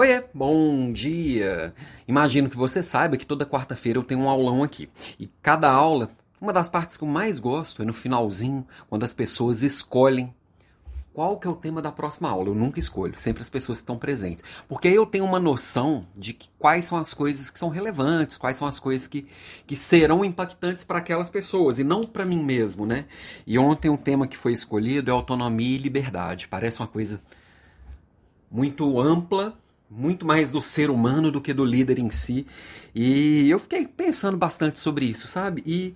Oiê, bom dia! Imagino que você saiba que toda quarta-feira eu tenho um aulão aqui. E cada aula, uma das partes que eu mais gosto é no finalzinho, quando as pessoas escolhem qual que é o tema da próxima aula. Eu nunca escolho, sempre as pessoas estão presentes. Porque aí eu tenho uma noção de que, quais são as coisas que são relevantes, quais são as coisas que, que serão impactantes para aquelas pessoas, e não para mim mesmo, né? E ontem um tema que foi escolhido é autonomia e liberdade. Parece uma coisa muito ampla, muito mais do ser humano do que do líder em si. E eu fiquei pensando bastante sobre isso, sabe? E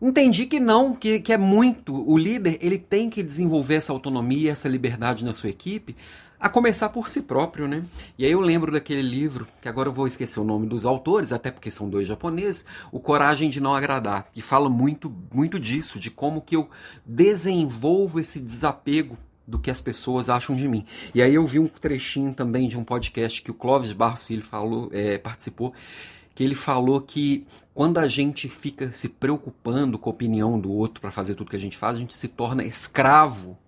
entendi que não, que, que é muito. O líder ele tem que desenvolver essa autonomia, essa liberdade na sua equipe, a começar por si próprio, né? E aí eu lembro daquele livro, que agora eu vou esquecer o nome dos autores, até porque são dois japoneses, O Coragem de Não Agradar, que fala muito, muito disso, de como que eu desenvolvo esse desapego do que as pessoas acham de mim. E aí eu vi um trechinho também de um podcast que o Clóvis Barros Filho falou, é, participou, que ele falou que quando a gente fica se preocupando com a opinião do outro para fazer tudo que a gente faz, a gente se torna escravo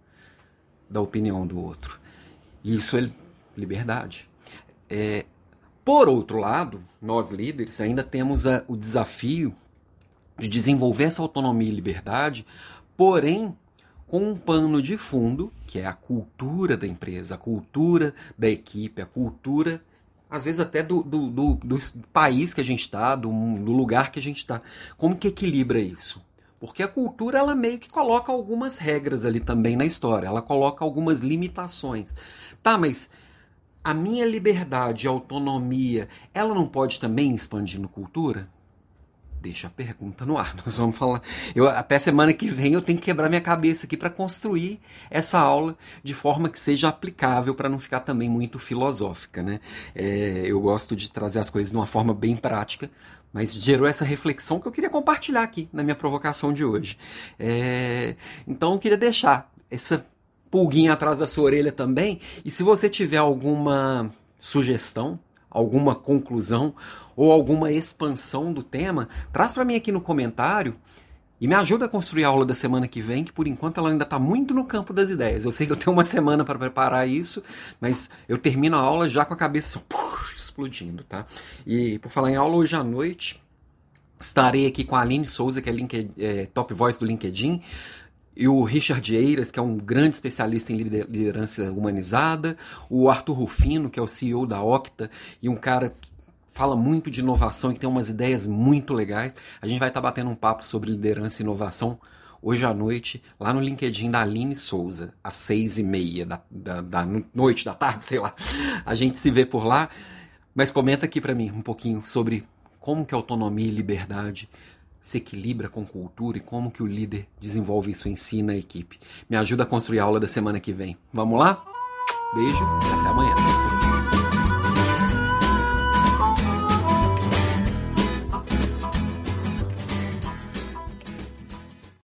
da opinião do outro. E isso é liberdade. É, por outro lado, nós líderes ainda temos a, o desafio de desenvolver essa autonomia e liberdade, porém com um pano de fundo, que é a cultura da empresa, a cultura da equipe, a cultura, às vezes até do, do, do, do país que a gente está, do, do lugar que a gente está. Como que equilibra isso? Porque a cultura ela meio que coloca algumas regras ali também na história, ela coloca algumas limitações. Tá, mas a minha liberdade autonomia, ela não pode também expandir no cultura? Deixa a pergunta no ar. Nós vamos falar. Eu, até semana que vem eu tenho que quebrar minha cabeça aqui para construir essa aula de forma que seja aplicável para não ficar também muito filosófica. Né? É, eu gosto de trazer as coisas de uma forma bem prática, mas gerou essa reflexão que eu queria compartilhar aqui na minha provocação de hoje. É, então eu queria deixar essa pulguinha atrás da sua orelha também. E se você tiver alguma sugestão, alguma conclusão ou alguma expansão do tema, traz para mim aqui no comentário e me ajuda a construir a aula da semana que vem, que por enquanto ela ainda está muito no campo das ideias. Eu sei que eu tenho uma semana para preparar isso, mas eu termino a aula já com a cabeça explodindo, tá? E por falar em aula, hoje à noite estarei aqui com a Aline Souza, que é, LinkedIn, é top voice do LinkedIn, e o Richard Eiras, que é um grande especialista em liderança humanizada, o Arthur Rufino, que é o CEO da Octa, e um cara fala muito de inovação e tem umas ideias muito legais. A gente vai estar tá batendo um papo sobre liderança e inovação hoje à noite, lá no LinkedIn da Aline Souza, às seis e meia da, da, da noite, da tarde, sei lá. A gente se vê por lá. Mas comenta aqui para mim um pouquinho sobre como que a autonomia e liberdade se equilibra com cultura e como que o líder desenvolve isso em si na equipe. Me ajuda a construir a aula da semana que vem. Vamos lá? Beijo e até amanhã.